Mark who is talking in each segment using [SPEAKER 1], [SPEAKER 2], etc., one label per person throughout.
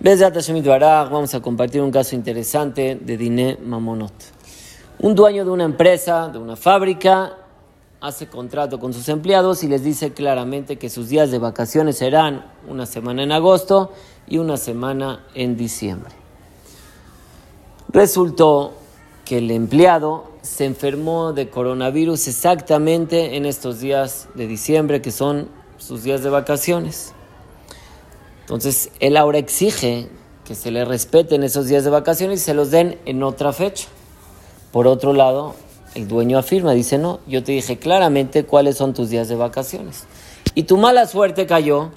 [SPEAKER 1] vamos a compartir un caso interesante de Diné Mamonot. Un dueño de una empresa, de una fábrica, hace contrato con sus empleados y les dice claramente que sus días de vacaciones serán una semana en agosto y una semana en diciembre. Resultó que el empleado se enfermó de coronavirus exactamente en estos días de diciembre, que son sus días de vacaciones. Entonces, él ahora exige que se le respeten esos días de vacaciones y se los den en otra fecha. Por otro lado, el dueño afirma, dice, no, yo te dije claramente cuáles son tus días de vacaciones. Y tu mala suerte cayó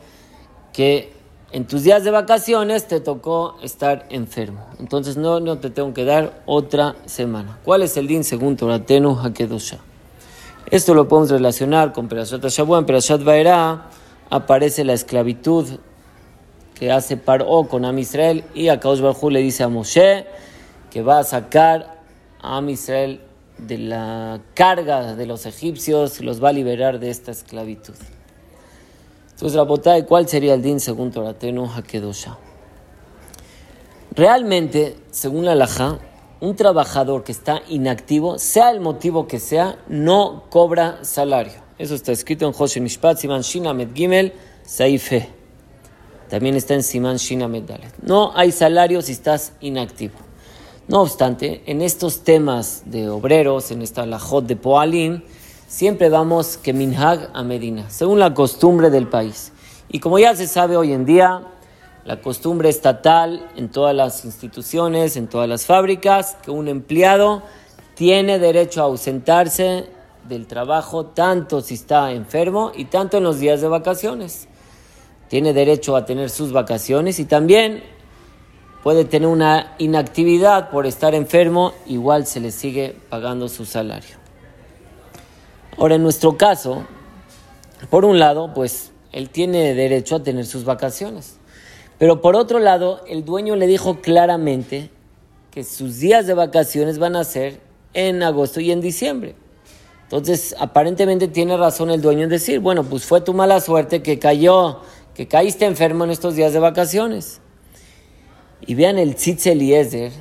[SPEAKER 1] que en tus días de vacaciones te tocó estar enfermo. Entonces no, no te tengo que dar otra semana. ¿Cuál es el din según Toratenu Hakedosha? Esto lo podemos relacionar con Perashat Shabbat. En Perashat Vaera aparece la esclavitud que hace Paró con Am Israel y a Kaosh Barjú le dice a Moshe que va a sacar a Am Israel de la carga de los egipcios, los va a liberar de esta esclavitud. Entonces, la ¿cuál sería el din según Toratenu Hakedosha? Realmente, según la Laja, un trabajador que está inactivo, sea el motivo que sea, no cobra salario. Eso está escrito en José Mishpat, Siman Shina Gimel, Saife. También está en Siman Shina Medalet. No hay salario si estás inactivo. No obstante, en estos temas de obreros, en esta lajot de Poalim, siempre vamos que minhag a Medina, según la costumbre del país. Y como ya se sabe hoy en día, la costumbre estatal en todas las instituciones, en todas las fábricas, que un empleado tiene derecho a ausentarse del trabajo tanto si está enfermo y tanto en los días de vacaciones tiene derecho a tener sus vacaciones y también puede tener una inactividad por estar enfermo, igual se le sigue pagando su salario. Ahora, en nuestro caso, por un lado, pues él tiene derecho a tener sus vacaciones. Pero por otro lado, el dueño le dijo claramente que sus días de vacaciones van a ser en agosto y en diciembre. Entonces, aparentemente tiene razón el dueño en decir, bueno, pues fue tu mala suerte que cayó que caíste enfermo en estos días de vacaciones. Y vean el Tzitz Eliezer,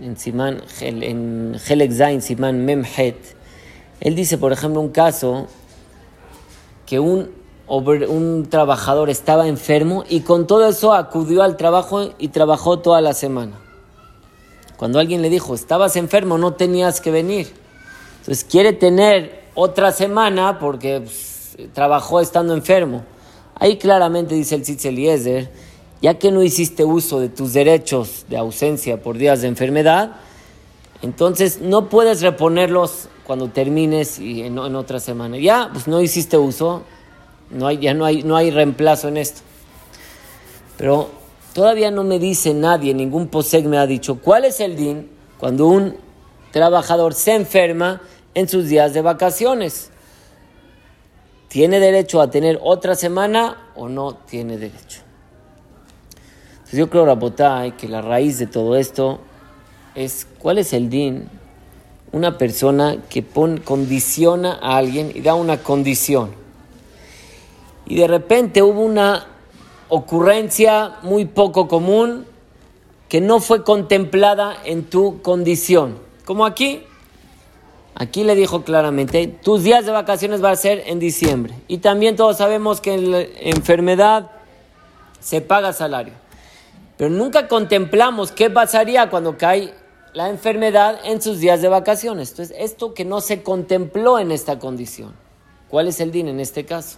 [SPEAKER 1] en, Siman, en Helek Siman Memhet, él dice, por ejemplo, un caso que un, un trabajador estaba enfermo y con todo eso acudió al trabajo y trabajó toda la semana. Cuando alguien le dijo, estabas enfermo, no tenías que venir. Entonces quiere tener otra semana porque pues, trabajó estando enfermo. Ahí claramente dice el Tzitz Eliezer, ya que no hiciste uso de tus derechos de ausencia por días de enfermedad, entonces no puedes reponerlos cuando termines y en, otra semana. Ya, pues no hiciste uso, no hay, ya no hay, no hay reemplazo en esto. Pero todavía no me dice nadie, ningún POSEC me ha dicho cuál es el DIN cuando un trabajador se enferma en sus días de vacaciones. ¿Tiene derecho a tener otra semana o no tiene derecho? Yo creo, Rabotay, que la raíz de todo esto es cuál es el din. Una persona que condiciona a alguien y da una condición. Y de repente hubo una ocurrencia muy poco común que no fue contemplada en tu condición. Como aquí, Aquí le dijo claramente, tus días de vacaciones van a ser en diciembre. Y también todos sabemos que en la enfermedad se paga salario. Pero nunca contemplamos qué pasaría cuando cae la enfermedad en sus días de vacaciones. Entonces, esto que no se contempló en esta condición. ¿Cuál es el din en este caso?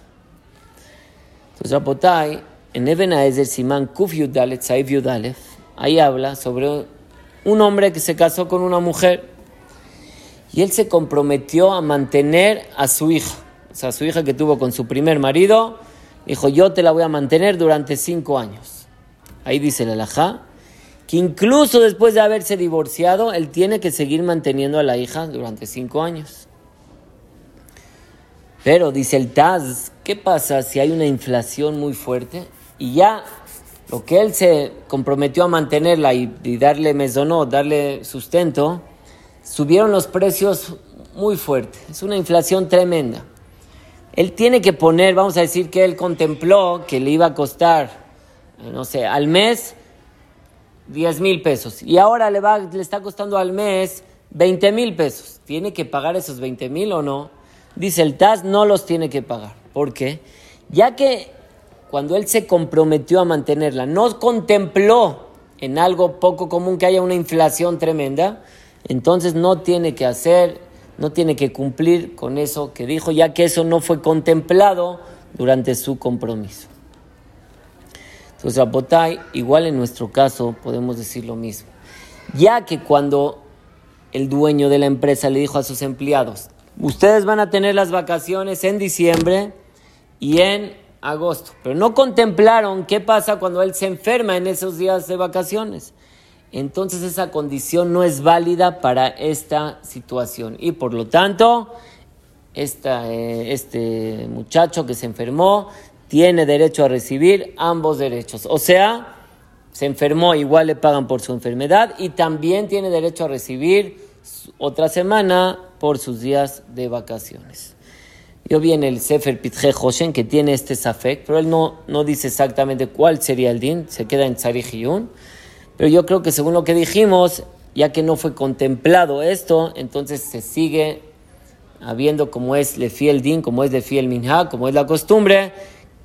[SPEAKER 1] Entonces, Rapotai, en es el Simán Kuf Yudalef, ahí habla sobre un hombre que se casó con una mujer y él se comprometió a mantener a su hija, o sea, a su hija que tuvo con su primer marido, dijo, yo te la voy a mantener durante cinco años. Ahí dice el alajá, que incluso después de haberse divorciado, él tiene que seguir manteniendo a la hija durante cinco años. Pero dice el Taz, ¿qué pasa si hay una inflación muy fuerte y ya lo que él se comprometió a mantenerla y, darle mesonó, darle sustento, subieron los precios muy fuerte. Es una inflación tremenda. Él tiene que poner, vamos a decir que él contempló que le iba a costar, no sé, al mes 10 mil pesos y ahora le, va, le está costando al mes 20 mil pesos. ¿Tiene que pagar esos 20 mil o no? Dice el TAS, no los tiene que pagar. ¿Por qué? Ya que cuando él se comprometió a mantenerla, no contempló en algo poco común que haya una inflación tremenda, entonces no tiene que hacer, no tiene que cumplir con eso que dijo, ya que eso no fue contemplado durante su compromiso. Entonces, Rapotay, igual en nuestro caso podemos decir lo mismo. Ya que cuando el dueño de la empresa le dijo a sus empleados, ustedes van a tener las vacaciones en diciembre y en agosto, pero no contemplaron qué pasa cuando él se enferma en esos días de vacaciones. Entonces esa condición no es válida para esta situación y por lo tanto eh, este muchacho que se enfermó tiene derecho a recibir ambos derechos. O sea, se enfermó, igual le pagan por su enfermedad y también tiene derecho a recibir otra semana por sus días de vacaciones. Yo vi en el Sefer Pitje Hoshen que tiene este Safek, pero él no, no dice exactamente cuál sería el din, se queda en Tzarihiyun. Pero yo creo que según lo que dijimos, ya que no fue contemplado esto, entonces se sigue habiendo como es le fiel din, como es le fiel minha, como es la costumbre,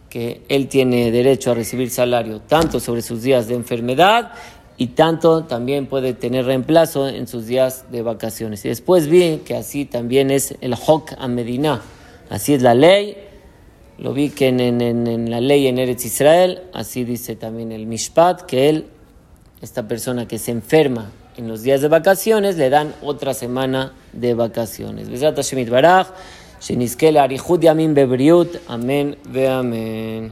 [SPEAKER 1] que él tiene derecho a recibir salario tanto sobre sus días de enfermedad y tanto también puede tener reemplazo en sus días de vacaciones. Y después vi que así también es el Hok a Medina, así es la ley. Lo vi que en, en, la ley en Eretz Israel, así dice también el Mishpat, que él, esta persona que se enferma en los días de vacaciones, le dan otra semana de vacaciones. Amén ve Amén.